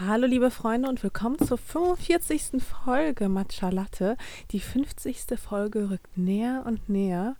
Hallo liebe Freunde und willkommen zur 45. Folge Matcha Latte. Die 50. Folge rückt näher und näher.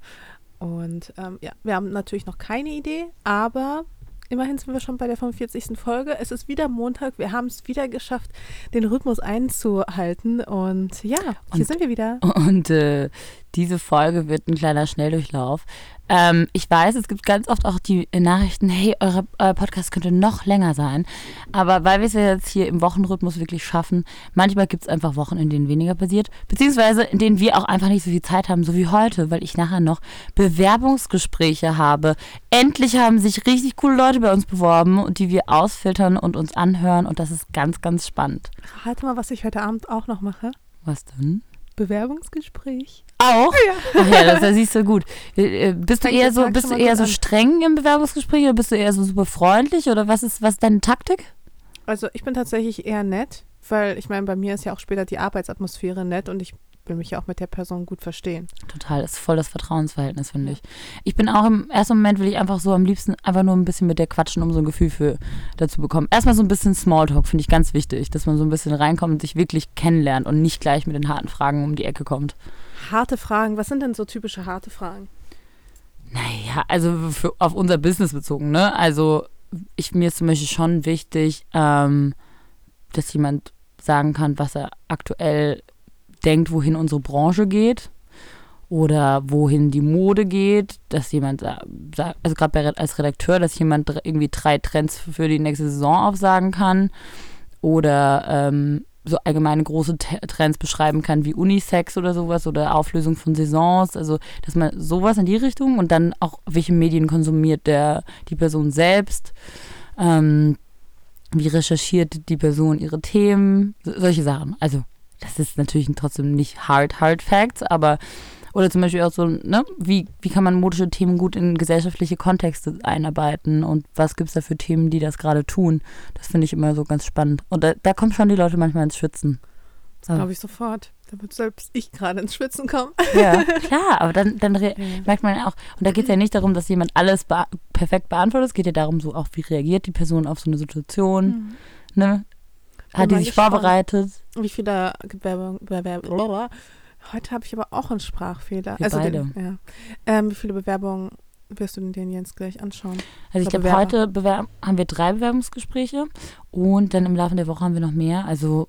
Und ähm, ja, wir haben natürlich noch keine Idee, aber immerhin sind wir schon bei der 45. Folge. Es ist wieder Montag. Wir haben es wieder geschafft, den Rhythmus einzuhalten. Und ja, hier Und- sind wir wieder. Und äh, diese Folge wird ein kleiner Schnelldurchlauf. Ähm, ich weiß, es gibt ganz oft auch die Nachrichten, hey, eure, euer Podcast könnte noch länger sein. Aber weil wir es ja jetzt hier im Wochenrhythmus wirklich schaffen, manchmal gibt es einfach Wochen, in denen weniger passiert. Beziehungsweise in denen wir auch einfach nicht so viel Zeit haben, so wie heute, weil ich nachher noch Bewerbungsgespräche habe. Endlich haben sich richtig coole Leute bei uns beworben und die wir ausfiltern und uns anhören. Und das ist ganz, ganz spannend. Rate mal, was ich heute Abend auch noch mache. Was denn? Bewerbungsgespräch. Auch? Ach ja, das, das siehst du gut. Äh, äh, Bist du eher so, bist du eher so streng im Bewerbungsgespräch oder bist du eher so super freundlich oder was ist, was ist deine Taktik? Also ich bin tatsächlich eher nett, weil ich meine, bei mir ist ja auch später die Arbeitsatmosphäre nett und ich will mich ja auch mit der Person gut verstehen. Total, das ist voll das Vertrauensverhältnis, finde ich. Ich bin auch im ersten Moment will ich einfach so am liebsten einfach nur ein bisschen mit der quatschen, um so ein Gefühl für dazu bekommen. Erstmal so ein bisschen Smalltalk finde ich ganz wichtig, dass man so ein bisschen reinkommt und sich wirklich kennenlernt und nicht gleich mit den harten Fragen um die Ecke kommt. Harte Fragen, was sind denn so typische harte Fragen? Naja, also für, auf unser Business bezogen, ne? Also ich, mir ist zum Beispiel schon wichtig, ähm, dass jemand sagen kann, was er aktuell denkt, wohin unsere Branche geht oder wohin die Mode geht, dass jemand, sa- sa- also gerade als Redakteur, dass jemand irgendwie drei Trends für die nächste Saison aufsagen kann oder ähm, so allgemeine große Trends beschreiben kann wie Unisex oder sowas oder Auflösung von Saisons, also dass man sowas in die Richtung und dann auch welche Medien konsumiert der die Person selbst, ähm, wie recherchiert die Person ihre Themen, so, solche Sachen. Also das ist natürlich trotzdem nicht hard hard Facts, aber oder zum Beispiel auch so, ne, wie, wie kann man modische Themen gut in gesellschaftliche Kontexte einarbeiten und was gibt es da für Themen, die das gerade tun? Das finde ich immer so ganz spannend. Und da, da kommen schon die Leute manchmal ins Schwitzen. Das glaube ich sofort. Da wird selbst ich gerade ins Schwitzen kommen. Ja, klar, aber dann, dann merkt man ja auch, und da geht es ja nicht darum, dass jemand alles bea perfekt beantwortet, es geht ja darum, so auch, wie reagiert die Person auf so eine Situation, ne? Hat die sich vorbereitet? Wie viele Bewerbungen, Bewerbungen, heute habe ich aber auch einen Sprachfehler. Wir also beide. Den, ja. ähm, wie viele Bewerbungen wirst du denn den Jens gleich anschauen? Also ich glaube, heute haben wir drei Bewerbungsgespräche und dann im Laufe der Woche haben wir noch mehr. Also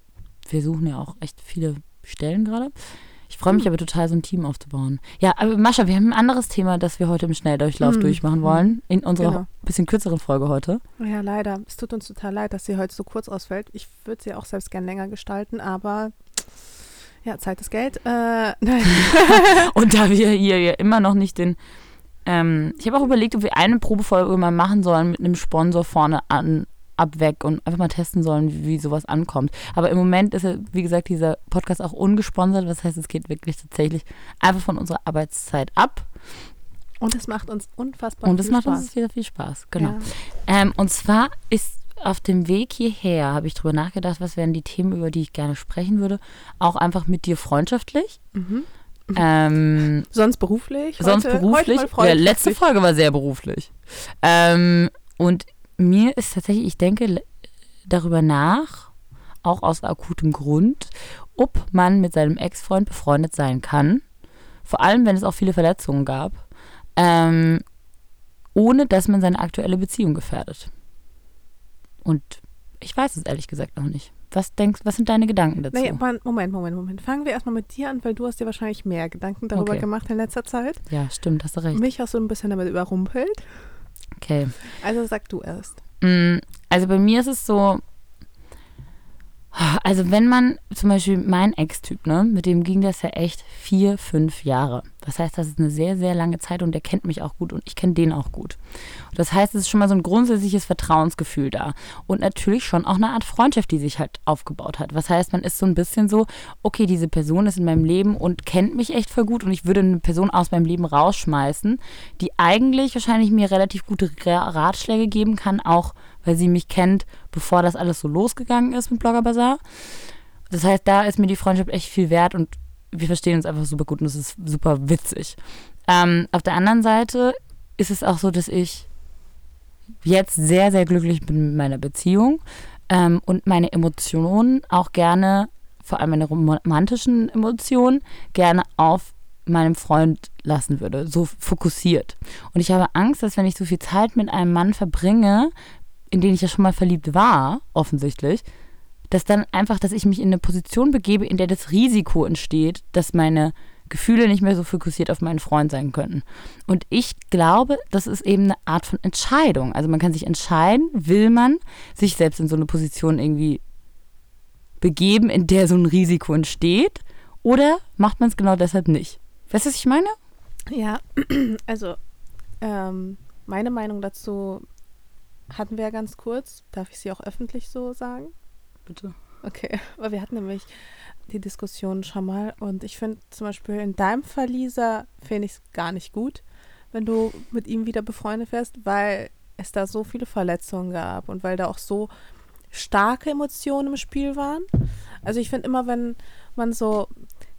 wir suchen ja auch echt viele Stellen gerade. Ich freue mich Hm. aber total, so ein Team aufzubauen. Ja, aber Mascha, wir haben ein anderes Thema, das wir heute im Schnelldurchlauf Hm. durchmachen wollen. In unserer Genau. bisschen kürzeren Folge heute. Ja, leider. Es tut uns total leid, dass sie heute so kurz ausfällt. Ich würde sie auch selbst gern länger gestalten, aber ja, Zeit ist Geld. Äh. Und da wir hier ja immer noch nicht den. Ähm, ich habe auch überlegt, ob wir eine Probefolge mal machen sollen mit einem Sponsor vorne an, ab, weg und einfach mal testen sollen, wie, wie sowas ankommt. Aber im Moment ist ja, wie gesagt, dieser Podcast auch ungesponsert. Das heißt, es geht wirklich tatsächlich einfach von unserer Arbeitszeit ab. Und es macht uns unfassbar Und es viel macht Spaß. uns wieder viel Spaß. Genau. Ja. Ähm, und zwar ist auf dem Weg hierher, habe ich drüber nachgedacht, was wären die Themen, über die ich gerne sprechen würde. Auch einfach mit dir freundschaftlich. Mhm. Ähm, Sonst beruflich? sonst heute, beruflich. Heute mal ja, letzte. Folge war sehr beruflich. Ähm, und mir ist tatsächlich, ich denke darüber nach, auch aus akutem Grund, ob man mit seinem Ex-Freund befreundet sein kann. Vor allem, wenn es auch viele Verletzungen gab. Ähm, ohne dass man seine aktuelle Beziehung gefährdet. Und ich weiß es ehrlich gesagt noch nicht. Was denkst, was sind deine Gedanken dazu? Nee, Moment, Moment, Moment, Moment. Fangen wir erstmal mit dir an, weil du hast dir wahrscheinlich mehr Gedanken darüber Okay. gemacht in letzter Zeit. ja, stimmt, hast du recht. Mich hast du ein bisschen damit überrumpelt. Okay. Also sag du erst. Mm, Also bei mir ist es so, also wenn man zum Beispiel mein Ex-Typ, ne, mit dem ging das ja echt vier, fünf Jahre. Das heißt, das ist eine sehr, sehr lange Zeit und der kennt mich auch gut und ich kenne den auch gut. Und das heißt, es ist schon mal so ein grundsätzliches Vertrauensgefühl da. Und natürlich schon auch eine Art Freundschaft, die sich halt aufgebaut hat. Was heißt, man ist so ein bisschen so, okay, diese Person ist in meinem Leben und kennt mich echt voll gut und ich würde eine Person aus meinem Leben rausschmeißen, die eigentlich wahrscheinlich mir relativ gute Ra- Ratschläge geben kann, auch weil sie mich kennt, bevor das alles so losgegangen ist mit Blogger Bazaar. Das heißt, da ist mir die Freundschaft echt viel wert und wir verstehen uns einfach super gut und es ist super witzig. Ähm, auf der anderen Seite ist es auch so, dass ich jetzt sehr, sehr glücklich bin mit meiner Beziehung. ähm, und meine Emotionen auch gerne, vor allem meine romantischen Emotionen, gerne auf meinem Freund lassen würde, so fokussiert. Und ich habe Angst, dass wenn ich so viel Zeit mit einem Mann verbringe, in den ich ja schon mal verliebt war, offensichtlich, dass dann einfach, dass ich mich in eine Position begebe, in der das Risiko entsteht, dass meine Gefühle nicht mehr so fokussiert auf meinen Freund sein können. Und ich glaube, das ist eben eine Art von Entscheidung. Also man kann sich entscheiden, will man sich selbst in so eine Position irgendwie begeben, in der so ein Risiko entsteht, oder macht man es genau deshalb nicht? Weißt du, was ich meine? Ja, also ähm, meine Meinung dazu hatten wir ja ganz kurz. Darf ich sie auch öffentlich so sagen? Bitte. Okay, weil wir hatten nämlich die Diskussion schon mal und ich finde zum Beispiel in deinem Fall, Lisa, finde ich es gar nicht gut, wenn du mit ihm wieder befreundet wärst, weil es da so viele Verletzungen gab und weil da auch so starke Emotionen im Spiel waren. Also ich finde immer, wenn man so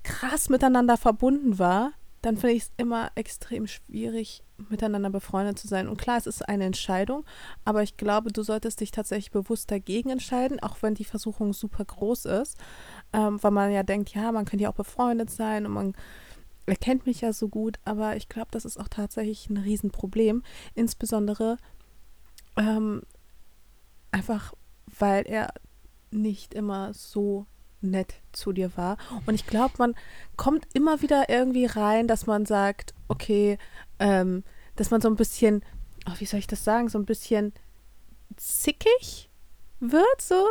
krass miteinander verbunden war, dann finde ich es immer extrem schwierig, miteinander befreundet zu sein. Und klar, es ist eine Entscheidung, aber ich glaube, du solltest dich tatsächlich bewusst dagegen entscheiden, auch wenn die Versuchung super groß ist, ähm, weil man ja denkt, ja, man könnte ja auch befreundet sein und man erkennt mich ja so gut, aber ich glaube, das ist auch tatsächlich ein Riesenproblem, insbesondere ähm, einfach, weil er nicht immer so nett zu dir war. Und ich glaube, man kommt immer wieder irgendwie rein, dass man sagt, okay, ähm, dass man so ein bisschen, oh, wie soll ich das sagen, so ein bisschen zickig wird, so.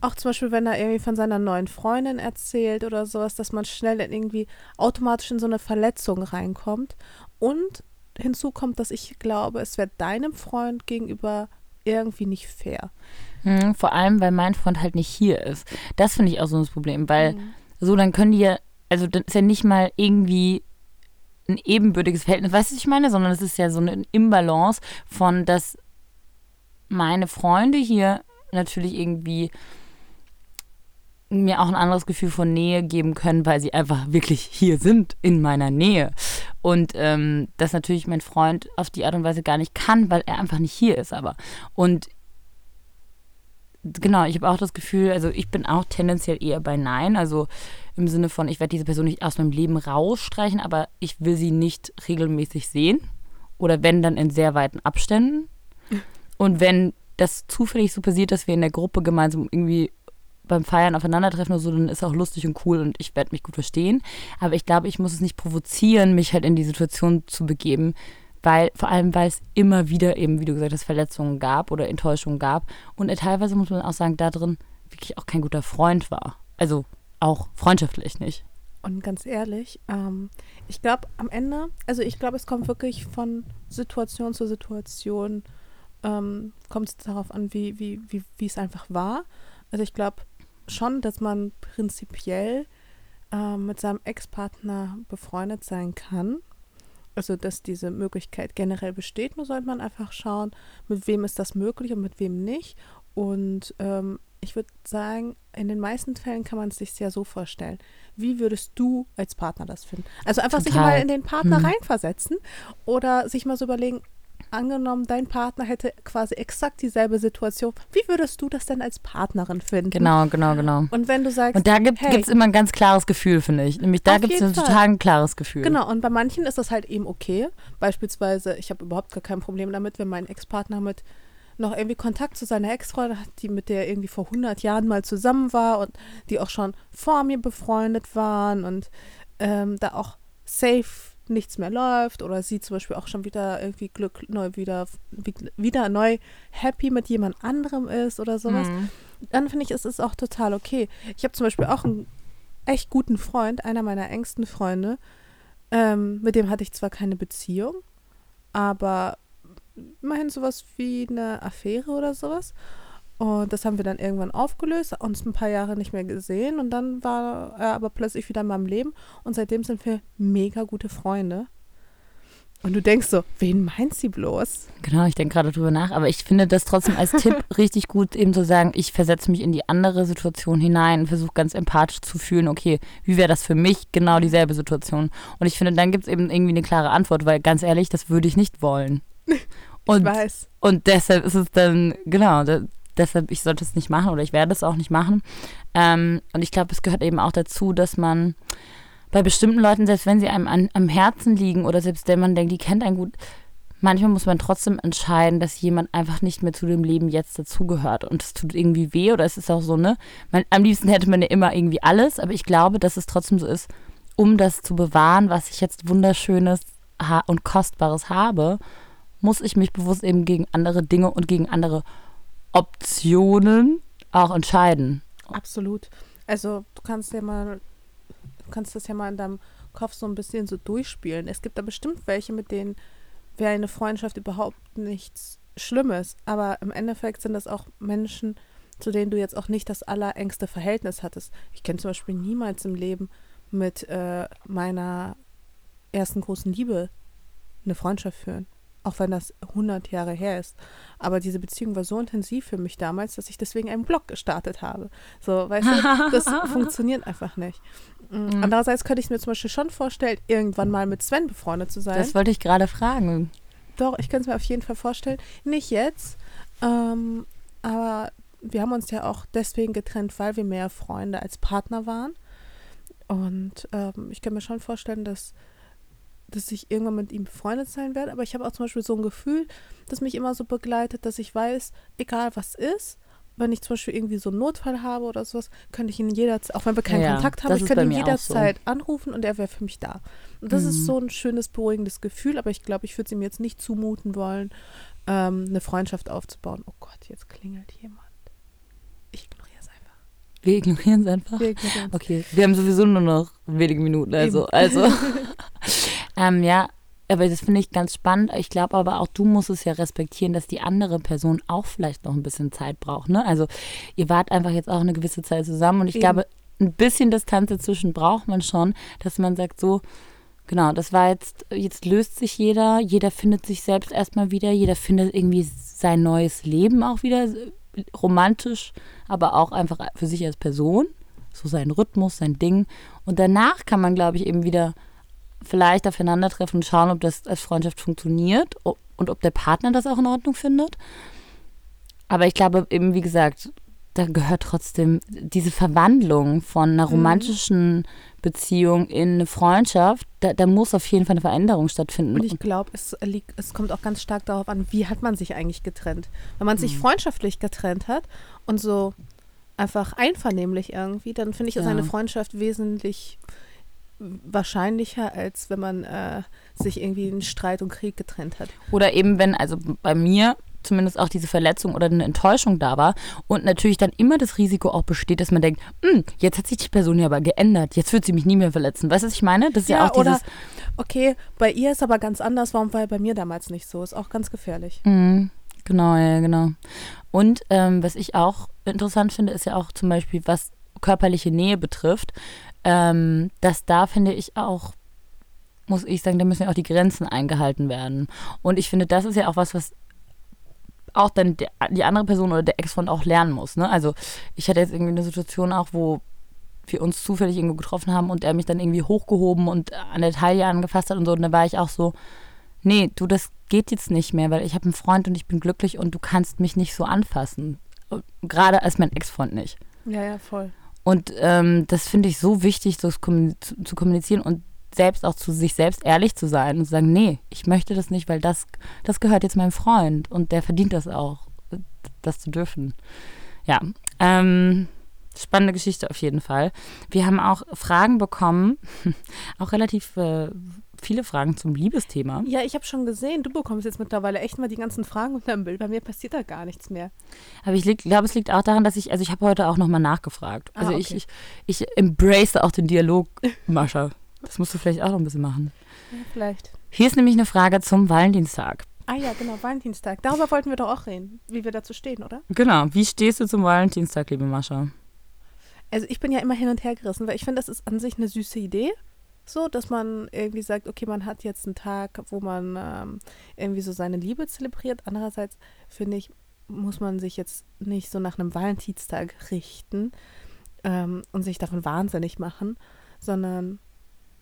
Auch zum Beispiel, wenn er irgendwie von seiner neuen Freundin erzählt oder sowas, dass man schnell irgendwie automatisch in so eine Verletzung reinkommt. Und hinzu kommt, dass ich glaube, es wäre deinem Freund gegenüber irgendwie nicht fair. Hm, vor allem, weil mein Freund halt nicht hier ist. Das finde ich auch so ein Problem, weil mhm. so, dann können die ja, also dann ist ja nicht mal irgendwie ein ebenbürtiges Verhältnis, weißt du, was ich meine? Sondern es ist ja so eine Imbalance von, dass meine Freunde hier natürlich irgendwie mir auch ein anderes Gefühl von Nähe geben können, weil sie einfach wirklich hier sind, in meiner Nähe. Und ähm, das natürlich mein Freund auf die Art und Weise gar nicht kann, weil er einfach nicht hier ist, aber. Und genau, ich habe auch das Gefühl, also ich bin auch tendenziell eher bei Nein. Also im Sinne von, ich werde diese Person nicht aus meinem Leben rausstreichen, aber ich will sie nicht regelmäßig sehen. Oder wenn, dann in sehr weiten Abständen. Und wenn das zufällig so passiert, dass wir in der Gruppe gemeinsam irgendwie beim Feiern aufeinandertreffen oder so, dann ist auch lustig und cool und ich werde mich gut verstehen. Aber ich glaube, ich muss es nicht provozieren, mich halt in die Situation zu begeben, weil vor allem, weil es immer wieder eben, wie du gesagt hast, Verletzungen gab oder Enttäuschungen gab und er teilweise, muss man auch sagen, da drin wirklich auch kein guter Freund war. Also auch freundschaftlich nicht. Und ganz ehrlich, ähm, ich glaube am Ende, also ich glaube, es kommt wirklich von Situation zu Situation, ähm, kommt es darauf an, wie, wie, wie, wie es einfach war. Also ich glaube schon, dass man prinzipiell äh, mit seinem Ex-Partner befreundet sein kann also dass diese Möglichkeit generell besteht, nur sollte man einfach schauen, mit wem ist das möglich und mit wem nicht. Und ähm, ich würde sagen, in den meisten Fällen kann man es sich sehr so vorstellen. Wie würdest du als Partner das finden? Also einfach Total. sich mal in den Partner hm. reinversetzen oder sich mal so überlegen, angenommen, dein Partner hätte quasi exakt dieselbe Situation. Wie würdest du das denn als Partnerin finden? Genau, genau, genau. Und wenn du sagst. Und da gibt es hey, immer ein ganz klares Gefühl, finde ich. Nämlich da gibt es ein total ein klares Gefühl. Genau, und bei manchen ist das halt eben okay. Beispielsweise, ich habe überhaupt gar kein Problem damit, wenn mein Ex-Partner mit noch irgendwie Kontakt zu seiner Ex-Freundin hat, die mit der irgendwie vor 100 Jahren mal zusammen war und die auch schon vor mir befreundet waren und ähm, da auch safe nichts mehr läuft oder sie zum Beispiel auch schon wieder irgendwie Glück neu wieder, wieder neu happy mit jemand anderem ist oder sowas, mhm. dann finde ich, ist es auch total okay. Ich habe zum Beispiel auch einen echt guten Freund, einer meiner engsten Freunde, ähm, mit dem hatte ich zwar keine Beziehung, aber immerhin sowas wie eine Affäre oder sowas. Und das haben wir dann irgendwann aufgelöst, uns ein paar Jahre nicht mehr gesehen und dann war er aber plötzlich wieder in meinem Leben und seitdem sind wir mega gute Freunde. Und du denkst so, wen meint sie bloß? Genau, ich denke gerade drüber nach, aber ich finde das trotzdem als Tipp richtig gut, eben zu sagen, ich versetze mich in die andere Situation hinein und versuche ganz empathisch zu fühlen, okay, wie wäre das für mich genau dieselbe Situation? Und ich finde, dann gibt es eben irgendwie eine klare Antwort, weil ganz ehrlich, das würde ich nicht wollen. Und, ich weiß. Und deshalb ist es dann, genau, deshalb, ich sollte es nicht machen oder ich werde es auch nicht machen. Ähm, und ich glaube, es gehört eben auch dazu, dass man bei bestimmten Leuten, selbst wenn sie einem an, am Herzen liegen oder selbst wenn man denkt, die kennt einen gut, manchmal muss man trotzdem entscheiden, dass jemand einfach nicht mehr zu dem Leben jetzt dazugehört. Und es tut irgendwie weh oder es ist auch so, ne? Man, am liebsten hätte man ja immer irgendwie alles, aber ich glaube, dass es trotzdem so ist, um das zu bewahren, was ich jetzt Wunderschönes und Kostbares habe, muss ich mich bewusst eben gegen andere Dinge und gegen andere Optionen auch entscheiden. Absolut. Also du kannst ja mal, du kannst das ja mal in deinem Kopf so ein bisschen so durchspielen. Es gibt da bestimmt welche, mit denen wäre eine Freundschaft überhaupt nichts Schlimmes. Aber im Endeffekt sind das auch Menschen, zu denen du jetzt auch nicht das allerengste Verhältnis hattest. Ich kenne zum Beispiel niemals im Leben mit äh, meiner ersten großen Liebe eine Freundschaft führen. Auch wenn das 100 Jahre her ist. Aber diese Beziehung war so intensiv für mich damals, dass ich deswegen einen Blog gestartet habe. So, weißt du, das funktioniert einfach nicht. Mhm. Andererseits könnte ich mir zum Beispiel schon vorstellen, irgendwann mal mit Sven befreundet zu sein. Das wollte ich gerade fragen. Doch, ich könnte es mir auf jeden Fall vorstellen. Nicht jetzt, ähm, aber wir haben uns ja auch deswegen getrennt, weil wir mehr Freunde als Partner waren. Und ähm, ich kann mir schon vorstellen, dass, dass ich irgendwann mit ihm befreundet sein werde. Aber ich habe auch zum Beispiel so ein Gefühl, das mich immer so begleitet, dass ich weiß, egal was ist, wenn ich zum Beispiel irgendwie so einen Notfall habe oder sowas, könnte ich ihn jederzeit, auch wenn wir keinen ja, Kontakt haben, ich könnte ihn jederzeit so. anrufen und er wäre für mich da. Und das mhm. ist so ein schönes, beruhigendes Gefühl, aber ich glaube, ich würde es ihm jetzt nicht zumuten wollen, ähm, eine Freundschaft aufzubauen. Oh Gott, jetzt klingelt jemand. Ich ignoriere es einfach. Wir ignorieren es einfach? Wir ignorieren Okay, wir haben sowieso nur noch wenige Minuten, also. also. ähm, ja, aber das finde ich ganz spannend. Ich glaube aber auch, du musst es ja respektieren, dass die andere Person auch vielleicht noch ein bisschen Zeit braucht. Ne? Also ihr wart einfach jetzt auch eine gewisse Zeit zusammen und ich Eben. glaube, ein bisschen Distanz dazwischen braucht man schon, dass man sagt so, genau, das war jetzt, jetzt löst sich jeder, jeder findet sich selbst erstmal wieder, jeder findet irgendwie sein neues Leben auch wieder, romantisch, aber auch einfach für sich als Person, so sein Rhythmus, sein Ding. Und danach kann man, glaube ich, eben wieder vielleicht aufeinandertreffen und schauen, ob das als Freundschaft funktioniert und ob der Partner das auch in Ordnung findet. Aber ich glaube eben, wie gesagt, da gehört trotzdem diese Verwandlung von einer mhm. romantischen Beziehung in eine Freundschaft, da, da, muss auf jeden Fall eine Veränderung stattfinden. Und ich glaube, es, es kommt auch ganz stark darauf an, wie hat man sich eigentlich getrennt. Wenn man sich mhm. freundschaftlich getrennt hat und so einfach einvernehmlich irgendwie, dann finde ich, ist ja. eine Freundschaft wesentlich wahrscheinlicher, als wenn man äh, sich irgendwie in Streit und Krieg getrennt hat. Oder eben, wenn, also bei mir zumindest auch diese Verletzung oder eine Enttäuschung da war und natürlich dann immer das Risiko auch besteht, dass man denkt, hm, jetzt hat sich die Person ja aber geändert, jetzt wird sie mich nie mehr verletzen. Weißt du, was ich meine? Das ist ja, ja auch dieses. Oder, okay, bei ihr ist aber ganz anders, warum war bei mir damals nicht so? Ist auch ganz gefährlich. Mhm, genau, ja, genau. Und ähm, was ich auch interessant finde, ist ja auch zum Beispiel, was körperliche Nähe betrifft, ähm, dass da finde ich auch, muss ich sagen, da müssen ja auch die Grenzen eingehalten werden. Und ich finde, das ist ja auch was, was auch dann die andere Person oder der Ex-Freund auch lernen muss. Ne? Also ich hatte jetzt irgendwie eine Situation auch, wo wir uns zufällig irgendwo getroffen haben und er mich dann irgendwie hochgehoben und an der Taille angefasst hat und so. Und da war ich auch so, nee, du, das geht jetzt nicht mehr, weil ich habe einen Freund und ich bin glücklich und du kannst mich nicht so anfassen. Gerade als mein Ex-Freund nicht. Ja, ja, voll. Und ähm, das finde ich so wichtig, so zu kommunizieren und selbst auch zu sich selbst ehrlich zu sein und zu sagen, nee, ich möchte das nicht, weil das, das gehört jetzt meinem Freund und der verdient das auch, das zu dürfen. Ja, ähm, spannende Geschichte auf jeden Fall. Wir haben auch Fragen bekommen, auch relativ äh, viele Fragen zum Liebesthema. Ja, ich habe schon gesehen, du bekommst jetzt mittlerweile echt mal die ganzen Fragen unter dem Bild. Bei mir passiert da gar nichts mehr. Aber ich glaube, es liegt auch daran, dass ich, also ich habe heute auch nochmal nachgefragt. Also ah, okay. ich, ich, ich embrace auch den Dialog, Mascha. Das musst du vielleicht auch noch ein bisschen machen. Ja, vielleicht. Hier ist nämlich eine Frage zum Valentinstag. Ah ja, genau, Valentinstag. Darüber wollten wir doch auch reden, wie wir dazu stehen, oder? Genau. Wie stehst du zum Valentinstag, liebe Mascha? Also ich bin ja immer hin und her gerissen, weil ich finde, das ist an sich eine süße Idee. So, dass man irgendwie sagt, okay, man hat jetzt einen Tag, wo man ähm, irgendwie so seine Liebe zelebriert. Andererseits finde ich, muss man sich jetzt nicht so nach einem Valentinstag richten ähm, und sich davon wahnsinnig machen, sondern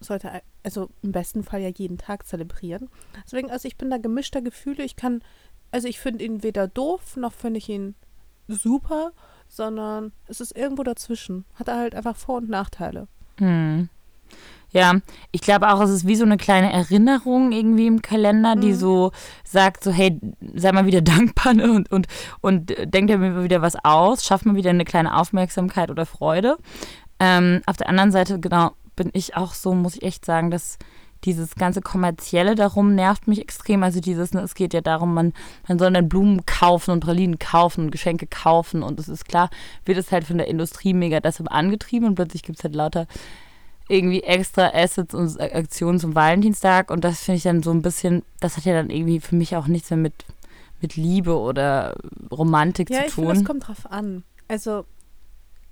sollte also im besten Fall ja jeden Tag zelebrieren. Deswegen, also ich bin da gemischter Gefühle. Ich kann, also ich finde ihn weder doof, noch finde ich ihn super, sondern es ist irgendwo dazwischen. Hat halt einfach Vor- und Nachteile. Hm. Ja, ich glaube auch, es ist wie so eine kleine Erinnerung irgendwie im Kalender, die Mhm. so sagt, so hey, sei mal wieder dankbar ne? und, und, und denk dir mal wieder was aus, schaff mal wieder eine kleine Aufmerksamkeit oder Freude. Ähm, auf der anderen Seite, genau, bin ich auch so, muss ich echt sagen, dass dieses ganze Kommerzielle darum nervt mich extrem. Also dieses, ne, es geht ja darum, man, man soll dann Blumen kaufen und Pralinen kaufen und Geschenke kaufen und es ist klar, wird es halt von der Industrie mega deshalb angetrieben und plötzlich gibt es halt lauter irgendwie extra Assets und Aktionen zum Valentinstag und das finde ich dann so ein bisschen, das hat ja dann irgendwie für mich auch nichts mehr mit, mit Liebe oder Romantik Ja, zu ich finde, es tun. kommt drauf an. Also,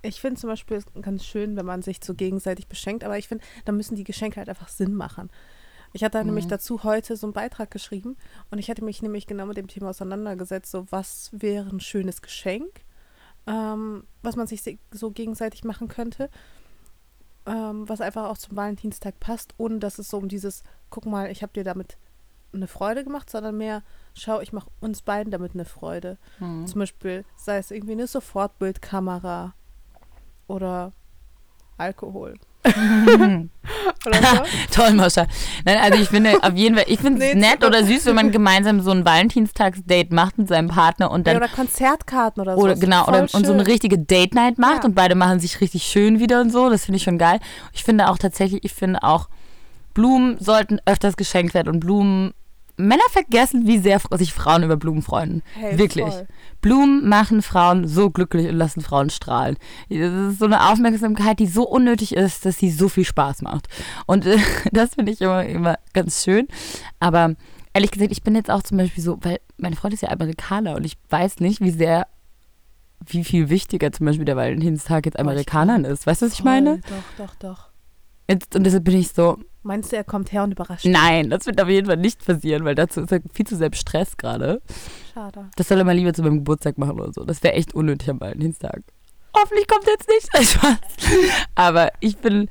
ich finde zum Beispiel ganz schön, wenn man sich so gegenseitig beschenkt, aber ich finde, da müssen die Geschenke halt einfach Sinn machen. Ich hatte nämlich Mhm. dazu heute so einen Beitrag geschrieben und ich hatte mich nämlich genau mit dem Thema auseinandergesetzt, so was wäre ein schönes Geschenk, ähm, was man sich so gegenseitig machen könnte, ähm, was einfach auch zum Valentinstag passt, ohne dass es so um dieses, guck mal, ich habe dir damit eine Freude gemacht, sondern mehr, schau, ich mache uns beiden damit eine Freude. Hm. Zum Beispiel, sei es irgendwie eine Sofortbildkamera oder Alkohol. Oder so. Toll, Moscha. Nein, also ich finde auf jeden Fall, ich finde es Nee, nett oder süß, wenn man gemeinsam so ein Valentinstagsdate macht mit seinem Partner und Ja, dann oder Konzertkarten oder so. oder genau oder und so eine richtige Date Night macht Ja. und beide machen sich richtig schön wieder und so. Das finde ich schon geil. Ich finde auch tatsächlich, ich finde auch Blumen sollten öfters geschenkt werden und Blumen Männer vergessen, wie sehr sich Frauen über Blumen freuen. Hey, Wirklich. voll. Blumen machen Frauen so glücklich und lassen Frauen strahlen. Das ist so eine Aufmerksamkeit, die so unnötig ist, dass sie so viel Spaß macht. Und äh, das finde ich immer, immer ganz schön. Aber ehrlich gesagt, ich bin jetzt auch zum Beispiel so, weil meine Freundin ist ja Amerikaner und ich weiß nicht, wie sehr, wie viel wichtiger zum Beispiel der Valentinstag jetzt Amerikanern ist. Weißt du, was ich meine? Doch, doch, doch. Jetzt, und deshalb bin ich so, Meinst du, er kommt her und überrascht? nein, das wird auf jeden Fall nicht passieren, weil dazu ist er viel zu im Stress gerade. Schade. Das soll er mal lieber zu meinem Geburtstag machen oder so. Das wäre echt unnötig am Valentinstag. Hoffentlich kommt er jetzt nicht. Spaß. Aber ich bin,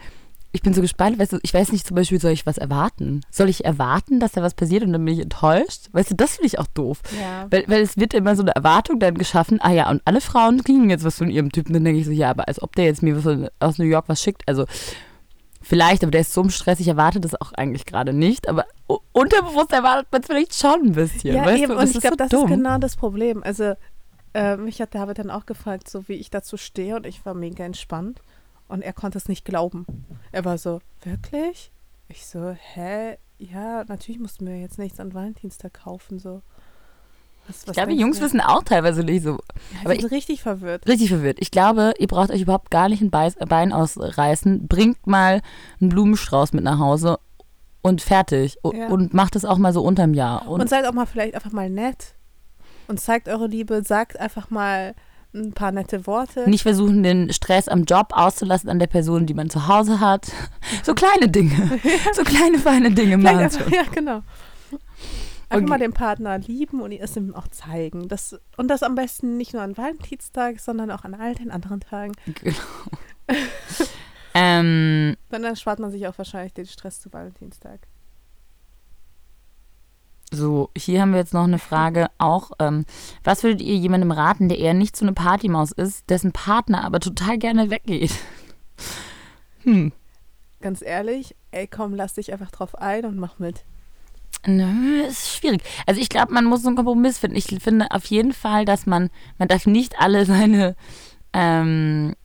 ich bin so gespannt. Weißt du, ich weiß nicht, zum Beispiel, soll ich was erwarten? Soll ich erwarten, dass da was passiert und dann bin ich enttäuscht? Weißt du, das finde ich auch doof. Ja. Weil, weil es wird immer so eine Erwartung dann geschaffen, ah ja, und alle Frauen kriegen jetzt was von ihrem Typen. Dann denke ich so, ja, aber als ob der jetzt mir was aus New York was schickt. Also vielleicht, aber der ist so im Stress, ich erwarte das auch eigentlich gerade nicht. Aber unterbewusst erwartet man es vielleicht schon ein bisschen. Ja, weißt eben. du? Und ich glaube, so das dumm. ist genau das Problem. Also, äh, mich hat David dann auch gefragt, so wie ich dazu stehe und ich war mega entspannt und er konnte es nicht glauben. Er war so, wirklich? Ich so, hä? Ja, natürlich mussten wir jetzt nichts an Valentinstag kaufen, so. Was, was Ich glaube, die Jungs du? wissen auch teilweise nicht so. Ja, aber sind richtig verwirrt. Richtig verwirrt. Ich glaube, ihr braucht euch überhaupt gar nicht ein Beiß, Bein ausreißen. Bringt mal einen Blumenstrauß mit nach Hause und fertig. Ja. Und macht es auch mal so unterm Jahr. Und, Und seid auch mal vielleicht einfach mal nett und zeigt eure Liebe, sagt einfach mal ein paar nette Worte. nicht versuchen, den Stress am Job auszulassen an der Person, die man zu Hause hat. So kleine Dinge. So kleine, feine Dinge machen ja, genau. Einfach Okay. mal den Partner lieben und es ihm auch zeigen. Das, und das am besten nicht nur an Valentinstag, sondern auch an all den anderen Tagen. Genau. ähm, Dann erspart man sich auch wahrscheinlich den Stress zu Valentinstag. So, hier haben wir jetzt noch eine Frage auch. Ähm, was würdet ihr jemandem raten, der eher nicht so eine Partymaus ist, dessen Partner aber total gerne weggeht? Hm. Ganz ehrlich, ey komm, lass dich einfach drauf ein und mach mit. Nö, ist schwierig. Also ich glaube, man muss so einen Kompromiss finden. Ich finde auf jeden Fall, dass man, man darf nicht alle seine ähm,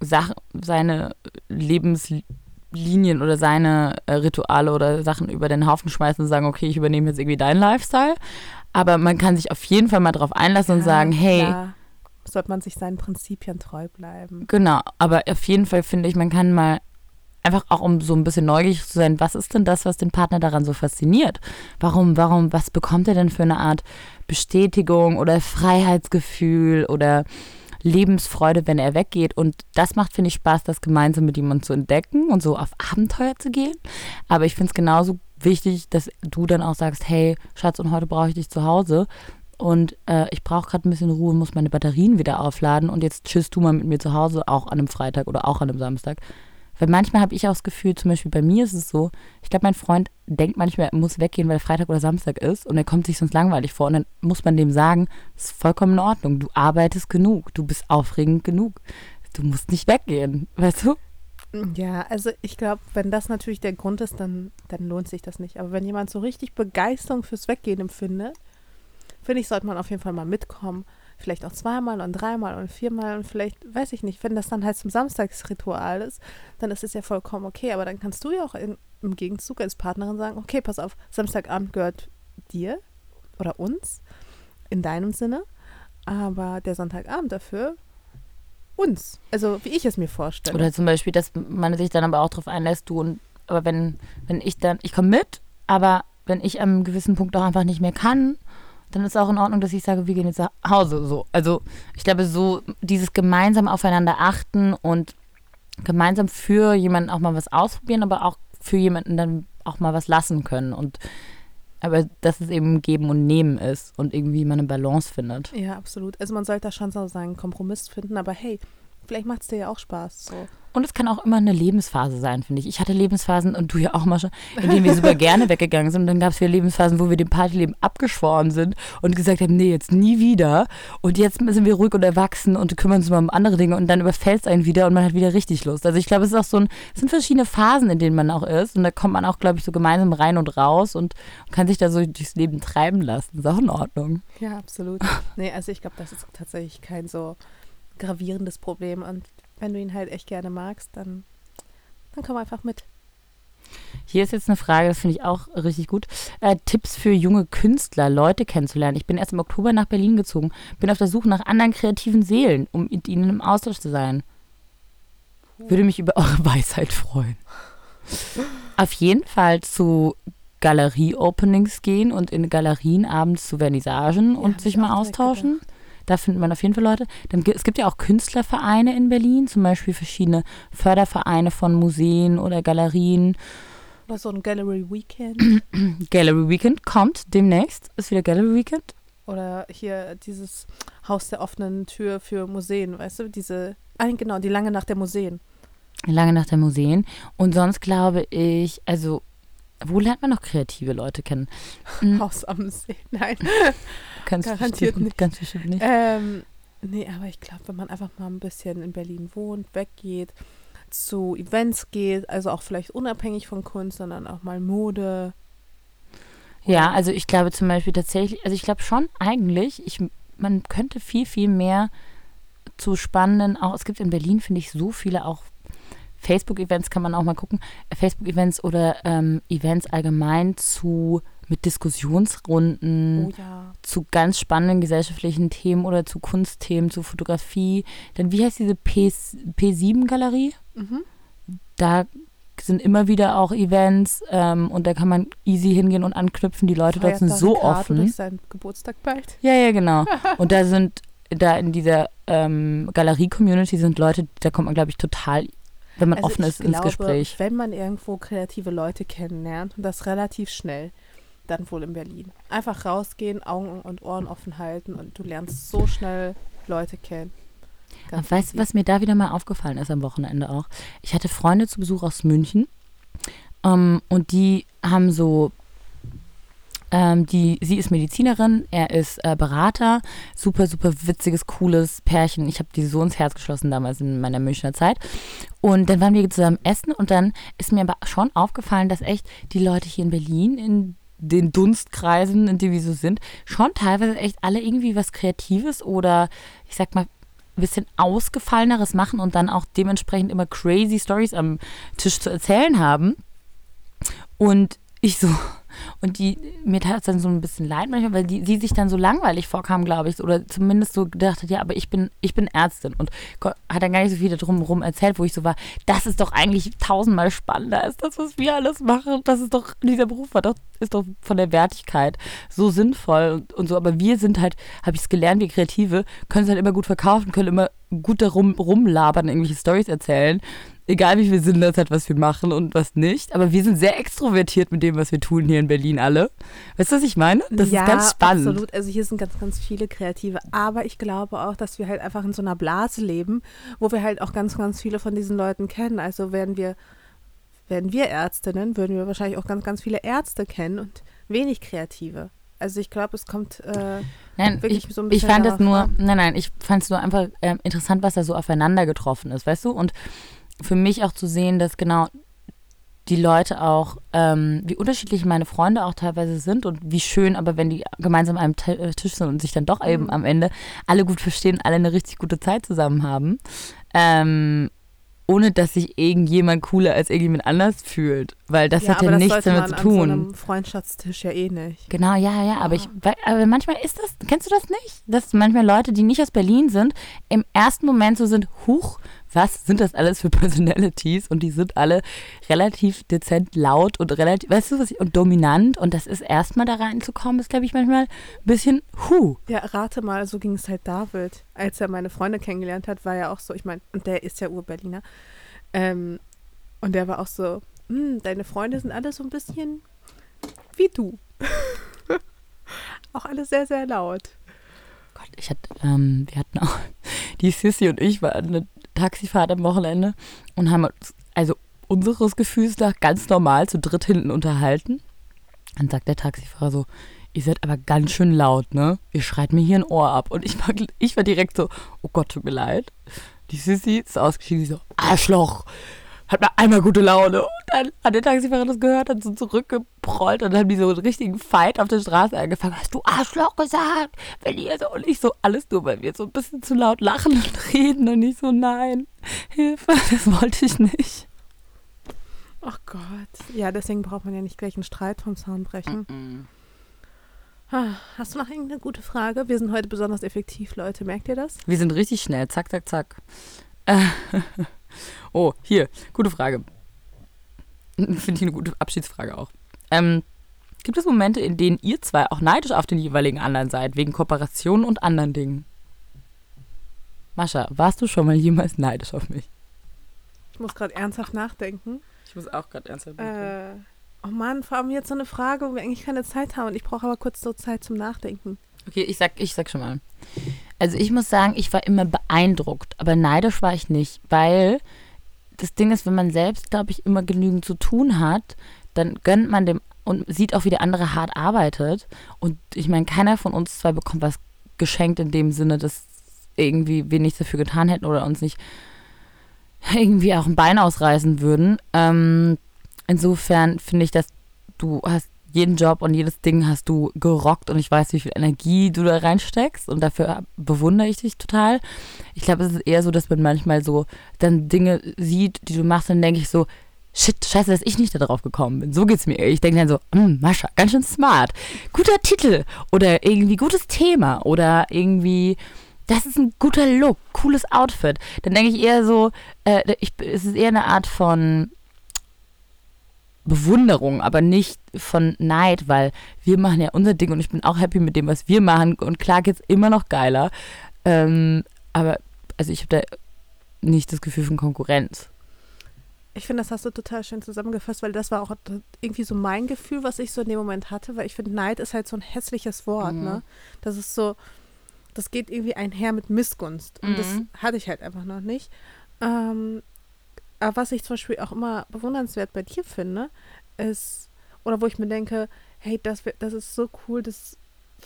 Sachen, seine Lebenslinien oder seine äh, Rituale oder Sachen über den Haufen schmeißen und sagen, okay, ich übernehme jetzt irgendwie deinen Lifestyle. Aber man kann sich auf jeden Fall mal drauf einlassen und Ja, sagen, hey, Klar, sollte man sich seinen Prinzipien treu bleiben. Genau, aber auf jeden Fall finde ich, man kann mal einfach auch um so ein bisschen neugierig zu sein, was ist denn das, was den Partner daran so fasziniert? Warum, warum, was bekommt er denn für eine Art Bestätigung oder Freiheitsgefühl oder Lebensfreude, wenn er weggeht? Und das macht, finde ich, Spaß, das gemeinsam mit jemandem zu entdecken und so auf Abenteuer zu gehen. Aber ich finde es genauso wichtig, dass du dann auch sagst, hey, Schatz, und heute brauche ich dich zu Hause. Und äh, ich brauche gerade ein bisschen Ruhe, muss meine Batterien wieder aufladen und jetzt tschüss du mal mit mir zu Hause, auch an einem Freitag oder auch an einem Samstag. Weil manchmal habe ich auch das Gefühl, zum Beispiel bei mir ist es so, ich glaube, mein Freund denkt manchmal, er muss weggehen, weil Freitag oder Samstag ist und er kommt sich sonst langweilig vor. Und dann muss man dem sagen, es ist vollkommen in Ordnung, du arbeitest genug, du bist aufregend genug. Du musst nicht weggehen, weißt du? Ja, also ich glaube, wenn das natürlich der Grund ist, dann, dann lohnt sich das nicht. Aber wenn jemand so richtig Begeisterung fürs Weggehen empfindet, finde ich, sollte man auf jeden Fall mal mitkommen. Vielleicht auch zweimal und dreimal und viermal und vielleicht, weiß ich nicht, wenn das dann halt zum Samstagsritual ist, dann ist es ja vollkommen okay. Aber dann kannst du ja auch in, im Gegenzug als Partnerin sagen, okay, pass auf, Samstagabend gehört dir oder uns in deinem Sinne, aber der Sonntagabend dafür uns. Also wie ich es mir vorstelle. Oder zum Beispiel, dass man sich dann aber auch darauf einlässt, du und aber wenn, wenn ich dann, ich komme mit, aber wenn ich einem gewissen Punkt auch einfach nicht mehr kann, dann ist auch in Ordnung, dass ich sage, wir gehen jetzt nach Hause. So. Also ich glaube, so dieses gemeinsam aufeinander achten und gemeinsam für jemanden auch mal was ausprobieren, aber auch für jemanden dann auch mal was lassen können. Und aber dass es eben Geben und Nehmen ist und irgendwie man eine Balance findet. Ja, absolut. Also man sollte da schon so seinen Kompromiss finden, aber hey, vielleicht macht es dir ja auch Spaß. So. Und es kann auch immer eine Lebensphase sein, finde ich. Ich hatte Lebensphasen und du ja auch mal schon, in denen wir super gerne weggegangen sind. Und dann gab es wieder Lebensphasen, wo wir dem Partyleben abgeschworen sind und gesagt haben, nee, jetzt nie wieder. Und jetzt sind wir ruhig und erwachsen und kümmern uns mal um andere Dinge und dann überfällt es einen wieder und man hat wieder richtig Lust. Also ich glaube, es ist auch so ein, es sind verschiedene Phasen, in denen man auch ist. Und da kommt man auch, glaube ich, so gemeinsam rein und raus und kann sich da so durchs Leben treiben lassen. Ist auch in Ordnung. Ja, absolut. Nee, also ich glaube, das ist tatsächlich kein so gravierendes Problem. Und wenn du ihn halt echt gerne magst, dann, dann komm einfach mit. Hier ist jetzt eine Frage, das finde ich auch richtig gut. Äh, Tipps für junge Künstler, Leute kennenzulernen. Ich bin erst im Oktober nach Berlin gezogen, bin auf der Suche nach anderen kreativen Seelen, um mit ihnen im Austausch zu sein. Würde mich über eure Weisheit freuen. auf jeden Fall zu Galerie-Openings gehen und in Galerien abends zu Vernissagen Ja, und sich ich mal austauschen. Da findet man auf jeden Fall Leute. Dann, es gibt ja auch Künstlervereine in Berlin, zum Beispiel verschiedene Fördervereine von Museen oder Galerien. Oder so ein Gallery Weekend. Gallery Weekend kommt demnächst. Ist wieder Gallery Weekend. Oder hier dieses Haus der offenen Tür für Museen, weißt du? Diese, ah, genau, die lange Nacht der Museen. Lange nach der Museen. Und sonst glaube ich, also, wo lernt man noch kreative Leute kennen? Mhm. Haus am See. Nein. Ganz Garantiert bestimmt, nicht. Ganz bestimmt nicht. Ähm, nee, aber ich glaube, wenn man einfach mal ein bisschen in Berlin wohnt, weggeht, zu Events geht, also auch vielleicht unabhängig von Kunst, sondern auch mal Mode. Ja, also ich glaube zum Beispiel tatsächlich, also ich glaube schon eigentlich, ich, man könnte viel, viel mehr zu spannenden, auch es gibt in Berlin, finde ich, so viele auch Facebook-Events kann man auch mal gucken, äh, Facebook-Events oder ähm, Events allgemein zu mit Diskussionsrunden, Oh ja. zu ganz spannenden gesellschaftlichen Themen oder zu Kunstthemen, zu Fotografie. Dann wie heißt diese P, P7-Galerie? Mhm. Da sind immer wieder auch Events ähm, und da kann man easy hingehen und anknüpfen. Die Leute dort Feiert sind da so Ricardo offen. durch seinen Geburtstag bald. Ja, ja, genau. Und da sind, da in dieser ähm, Galerie-Community sind Leute, da kommt man, glaube ich, total, wenn man Also offen ist, ins glaube, Gespräch. Wenn man irgendwo kreative Leute kennenlernt und das relativ schnell, dann wohl in Berlin. Einfach rausgehen, Augen und Ohren offen halten und du lernst so schnell Leute kennen. Ganz weißt du, was mir da wieder mal aufgefallen ist am Wochenende auch? Ich hatte Freunde zu Besuch aus München ähm, und die haben so, ähm, die, sie ist Medizinerin, er ist äh, Berater, super, super witziges, cooles Pärchen. Ich habe die so ins Herz geschlossen damals in meiner Münchner Zeit. Und dann waren wir zusammen essen und dann ist mir aber schon aufgefallen, dass echt die Leute hier in Berlin in den Dunstkreisen, in denen wir so sind, schon teilweise echt alle irgendwie was Kreatives oder ich sag mal bisschen ausgefalleneres machen und dann auch dementsprechend immer crazy Stories am Tisch zu erzählen haben. Und ich so, und die, mir tat es dann so ein bisschen leid manchmal, weil die, sie sich dann so langweilig vorkam, glaube ich, oder zumindest so gedacht hat, ja, aber ich bin, ich bin Ärztin. Und hat dann gar nicht so viel darum erzählt, wo ich so war, das ist doch eigentlich tausendmal spannender als das, was wir alles machen. Das ist doch, dieser Beruf war doch, ist doch von der Wertigkeit so sinnvoll und, und so, aber wir sind halt, habe ich es gelernt, wir Kreative, können es halt immer gut verkaufen, können immer gut darum rumlabern, irgendwelche Stories erzählen Egal wie viel Sinn das hat, was wir machen und was nicht. Aber wir sind sehr extrovertiert mit dem, was wir tun hier in Berlin alle. Weißt du, was ich meine? Das ja, ist ganz spannend. Absolut. Also hier sind ganz, ganz viele Kreative. Aber ich glaube auch, dass wir halt einfach in so einer Blase leben, wo wir halt auch ganz, ganz viele von diesen Leuten kennen. Also wären wir, wären wir Ärztinnen, würden wir wahrscheinlich auch ganz, ganz viele Ärzte kennen und wenig Kreative. Also ich glaube, es kommt äh, Nein, wirklich ich, so ein ich bisschen fand das darauf nur, nein, nein, ich fand es nur einfach ähm, interessant, was da so aufeinander getroffen ist, weißt du? Und für mich auch zu sehen, dass genau die Leute auch, ähm, wie unterschiedlich meine Freunde auch teilweise sind und wie schön, aber wenn die gemeinsam an einem T äh, Tisch sind und sich dann doch eben Mhm. am Ende alle gut verstehen, alle eine richtig gute Zeit zusammen haben, ähm, ohne dass sich irgendjemand cooler als irgendjemand anders fühlt, weil das hat aber ja das nichts damit zu an so tun. einem Freundschaftstisch ja eh nicht. Genau, ja, ja, aber ich, Ja. weil, aber manchmal ist das, kennst du das nicht? Dass manchmal Leute, die nicht aus Berlin sind, im ersten Moment so sind, huch, was sind das alles für Personalities? Und die sind alle relativ dezent laut und relativ, weißt du was, ich- und dominant. Und das ist erstmal da reinzukommen, ist, glaube ich, manchmal ein bisschen, huh. Ja, rate mal, so ging es halt David. Als er meine Freunde kennengelernt hat, war ja auch so, ich meine, und der ist ja Ur-Berliner. Ähm, und der war auch so, "Hm, deine Freunde sind alle so ein bisschen wie du. auch alle sehr, sehr laut. Gott, ich hatte, ähm, wir hatten auch, die Sissy und ich waren eine Taxifahrt am Wochenende und haben uns, also unseres Gefühls nach ganz normal zu dritt hinten unterhalten. Dann sagt der Taxifahrer so, ihr seid aber ganz schön laut, ne? Ihr schreit mir hier ein Ohr ab. Und ich war, ich war direkt so, oh Gott, tut mir leid. Die Sissy ist ausgeschieden, die so, Arschloch, hat mal einmal gute Laune. Und dann hat der Taxifahrer das gehört, hat so zurückgeprollt und dann haben die so einen richtigen Fight auf der Straße angefangen. Hast du Arschloch gesagt? Wenn ihr so und ich so alles nur, weil wir so ein bisschen zu laut lachen und reden und ich so, nein, Hilfe, das wollte ich nicht. Ach Gott. Ja, deswegen braucht man ja nicht gleich einen Streit vom Zaun brechen. Ah, Hast du noch irgendeine gute Frage? Wir sind heute besonders effektiv, Leute. Merkt ihr das? Wir sind richtig schnell, zack, zack, zack. Äh, oh, hier, gute Frage. Finde ich eine gute Abschiedsfrage auch. Ähm, gibt es Momente, in denen ihr zwei auch neidisch auf den jeweiligen anderen seid, wegen Kooperationen und anderen Dingen? Mascha, warst du schon mal jemals neidisch auf mich? Ich muss gerade ernsthaft nachdenken. Ich muss auch gerade ernsthaft Äh, oh Mann, vor allem jetzt so eine Frage, wo wir eigentlich keine Zeit haben. Und ich brauche aber kurz so Zeit zum Nachdenken. Okay, ich sag, ich sag schon mal. Also ich muss sagen, ich war immer beeindruckt, aber neidisch war ich nicht, weil das Ding ist, wenn man selbst, glaube ich, immer genügend zu tun hat, dann gönnt man dem und sieht auch, wie der andere hart arbeitet. Und ich meine, keiner von uns zwei bekommt was geschenkt in dem Sinne, dass irgendwie wir nichts dafür getan hätten oder uns nicht irgendwie auch ein Bein ausreißen würden. Ähm, insofern finde ich, dass du hast jeden Job und jedes Ding hast du gerockt und ich weiß, wie viel Energie du da reinsteckst und dafür bewundere ich dich total. Ich glaube, es ist eher so, dass man manchmal so dann Dinge sieht, die du machst dann denke ich so, shit, scheiße, dass ich nicht darauf gekommen bin. So geht's mir. Ich denke dann so, hm, Mascha, ganz schön smart. Guter Titel oder irgendwie gutes Thema oder irgendwie das ist ein guter Look, cooles Outfit. Dann denke ich eher so, äh, ich, es ist eher eine Art von Bewunderung, aber nicht von Neid, weil wir machen ja unser Ding und ich bin auch happy mit dem, was wir machen und klar geht's immer noch geiler. Ähm, aber also ich habe da nicht das Gefühl von Konkurrenz. Ich finde, das hast du total schön zusammengefasst, weil das war auch irgendwie so mein Gefühl, was ich so in dem Moment hatte, weil ich finde, Neid ist halt so ein hässliches Wort, Mhm. ne? Das ist so, das geht irgendwie einher mit Missgunst. Und das Mhm. hatte ich halt einfach noch nicht. Ähm, aber was ich zum Beispiel auch immer bewundernswert bei dir finde, ist, oder wo ich mir denke, hey, das, das ist so cool, das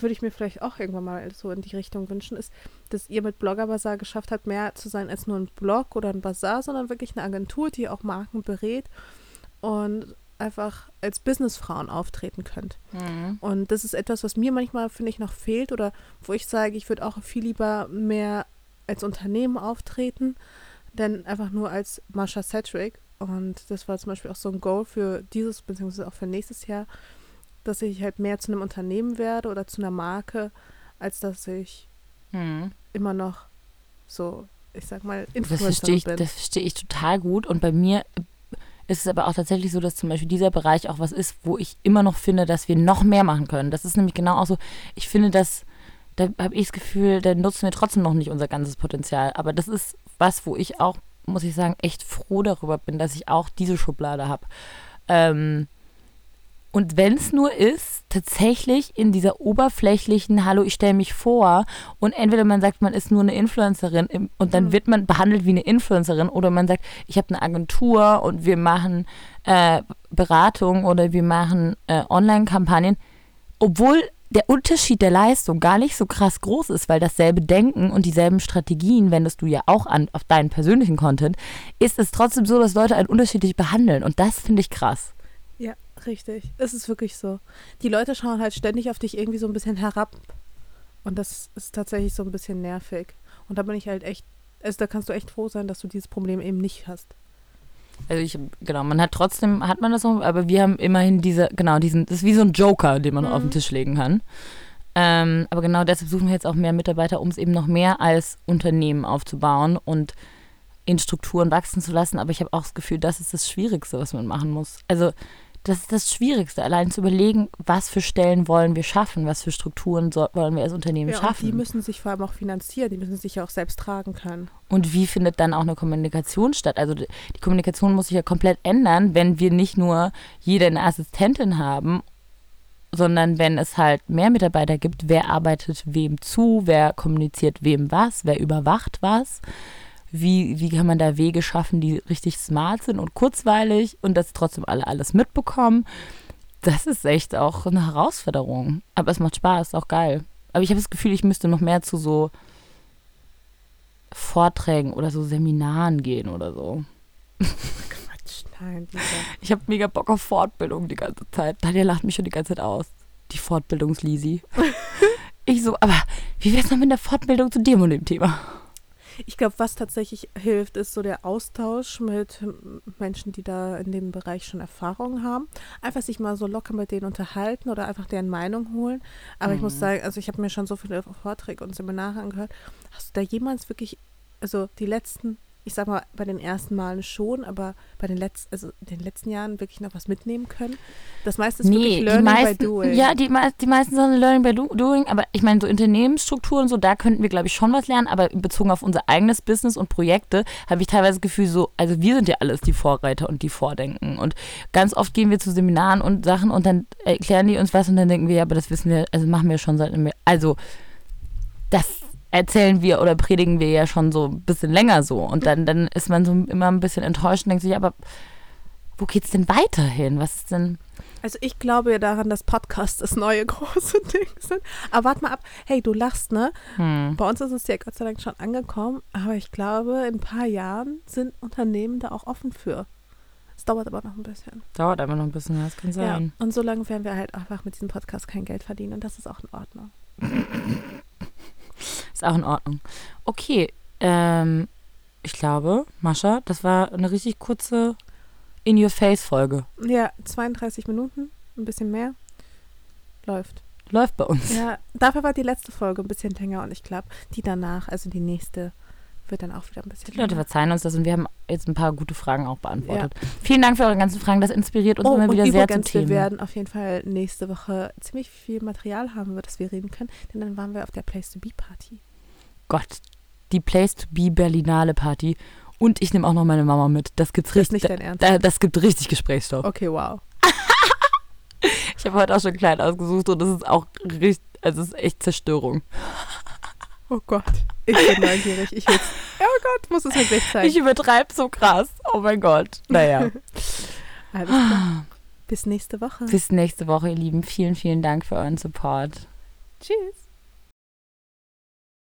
würde ich mir vielleicht auch irgendwann mal so in die Richtung wünschen, ist, dass ihr mit Blogger Bazaar geschafft habt, mehr zu sein als nur ein Blog oder ein Bazaar, sondern wirklich eine Agentur, die auch Marken berät und einfach als Businessfrauen auftreten könnt. Und das ist etwas, was mir manchmal, finde ich, noch fehlt oder wo ich sage, ich würde auch viel lieber mehr als Unternehmen auftreten, denn einfach nur als Marsha Sedgwick. Und das war zum Beispiel auch so ein Goal für dieses, beziehungsweise auch für nächstes Jahr, dass ich halt mehr zu einem Unternehmen werde oder zu einer Marke, als dass ich Mhm. immer noch so, ich sag mal, Das verstehe ich, bin. das verstehe ich total gut. Und bei mir ist es aber auch tatsächlich so, dass zum Beispiel dieser Bereich auch was ist, wo ich immer noch finde, dass wir noch mehr machen können. Das ist nämlich genau auch so, ich finde, dass da habe ich das Gefühl, da nutzen wir trotzdem noch nicht unser ganzes Potenzial. Aber das ist was, wo ich auch muss ich sagen, echt froh darüber bin, dass ich auch diese Schublade habe. Ähm, und wenn es nur ist, tatsächlich in dieser oberflächlichen, hallo, ich stelle mich vor und entweder man sagt, man ist nur eine Influencerin und dann mhm. wird man behandelt wie eine Influencerin oder man sagt, ich habe eine Agentur und wir machen äh, Beratung oder wir machen äh, Online-Kampagnen, obwohl der Unterschied der Leistung gar nicht so krass groß ist, weil dasselbe Denken und dieselben Strategien wendest du ja auch an auf deinen persönlichen Content, ist es trotzdem so, dass Leute einen unterschiedlich behandeln und das finde ich krass. Ja, richtig. Es ist wirklich so. Die Leute schauen halt ständig auf dich irgendwie so ein bisschen herab. Und das ist tatsächlich so ein bisschen nervig. Und da bin ich halt echt, also da kannst du echt froh sein, dass du dieses Problem eben nicht hast. Also ich, genau, man hat trotzdem, hat man das noch, aber wir haben immerhin diese, genau, diesen, das ist wie so ein Joker, den man mhm. auf den Tisch legen kann. Ähm, aber genau deshalb suchen wir jetzt auch mehr Mitarbeiter, um es eben noch mehr als Unternehmen aufzubauen und in Strukturen wachsen zu lassen. Aber ich habe auch das Gefühl, das ist das Schwierigste, was man machen muss. Also das ist das Schwierigste, allein zu überlegen, was für Stellen wollen wir schaffen, was für Strukturen so, wollen wir als Unternehmen ja, schaffen. die müssen sich vor allem auch finanzieren, die müssen sich ja auch selbst tragen können. Und wie findet dann auch eine Kommunikation statt? Also die Kommunikation muss sich ja komplett ändern, wenn wir nicht nur jede eine Assistentin haben, sondern wenn es halt mehr Mitarbeiter gibt, wer arbeitet wem zu, wer kommuniziert wem was, wer überwacht was wie, wie kann man da Wege schaffen, die richtig smart sind und kurzweilig und dass trotzdem alle alles mitbekommen. Das ist echt auch eine Herausforderung. Aber es macht Spaß, ist auch geil. Aber ich habe das Gefühl, ich müsste noch mehr zu so Vorträgen oder so Seminaren gehen oder so. Quatsch, nein. Dieser. Ich habe mega Bock auf Fortbildung die ganze Zeit. Daniel lacht mich schon die ganze Zeit aus. Die Fortbildungslisi. ich so, aber wie wäre es noch mit der Fortbildung zu dem und dem Thema? Ich glaube, was tatsächlich hilft, ist so der Austausch mit Menschen, die da in dem Bereich schon Erfahrung haben. Einfach sich mal so locker mit denen unterhalten oder einfach deren Meinung holen. Aber mhm. ich muss mhm. sagen, also ich habe mir schon so viele Vorträge und Seminare angehört. Hast du da jemals wirklich, also die letzten ich sag mal, bei den ersten Malen schon, aber bei den letzten, also den letzten Jahren wirklich noch was mitnehmen können. Das meiste ist nee, wirklich Learning meisten, by Doing. Ja, die, die meisten sind Learning by do, Doing, aber ich meine, so Unternehmensstrukturen, so da könnten wir, glaube ich, schon was lernen, aber bezogen auf unser eigenes Business und Projekte habe ich teilweise das Gefühl, so, also wir sind ja alles die Vorreiter und die Vordenken. Und ganz oft gehen wir zu Seminaren und Sachen und dann erklären die uns was und dann denken wir, ja, aber das wissen wir, also machen wir schon seit einem Jahr. Also, das erzählen wir oder predigen wir ja schon so ein bisschen länger so. Und dann, dann ist man so immer ein bisschen enttäuscht und denkt sich, aber wo geht's denn weiterhin? Was ist denn. Also ich glaube ja daran, dass Podcasts das neue große Ding sind. Aber warte mal ab. Hey, du lachst, ne? Hm. Bei uns ist es ja Gott sei Dank schon angekommen. Aber ich glaube, in ein paar Jahren sind Unternehmen da auch offen für. Es dauert aber noch ein bisschen. Dauert aber noch ein bisschen, das kann sein. Ja, und so lange werden wir halt einfach mit diesem Podcast kein Geld verdienen. Und das ist auch in Ordnung. Ist auch in Ordnung. Okay, ähm, ich glaube, Mascha, das war eine richtig kurze In-Your-Face-Folge. Ja, 32 Minuten, ein bisschen mehr. Läuft. Läuft bei uns. Ja, dafür war die letzte Folge ein bisschen länger und ich glaube, die danach, also die nächste, wird dann auch wieder ein bisschen. Die Leute verzeihen uns das und wir haben jetzt ein paar gute Fragen auch beantwortet. Ja. Vielen Dank für eure ganzen Fragen. Das inspiriert uns oh, immer wieder sehr zum Thema. Wir werden auf jeden Fall nächste Woche ziemlich viel Material haben, über das wir reden können, denn dann waren wir auf der Place to Be Party. Gott, die Place to Be Berlinale Party. Und ich nehme auch noch meine Mama mit. Das gibt's das richtig. Ist nicht dein Ernst? Da, das gibt richtig Gesprächsstoff. Okay, wow. ich habe heute auch schon klein ausgesucht und das ist auch richtig, also es ist echt Zerstörung. Oh Gott, ich bin neugierig. Ich will, oh Gott, muss es weg sein. Ich übertreibe so krass. Oh mein Gott. Naja. Alles klar. Bis nächste Woche. Bis nächste Woche, ihr Lieben. Vielen, vielen Dank für euren Support. Tschüss.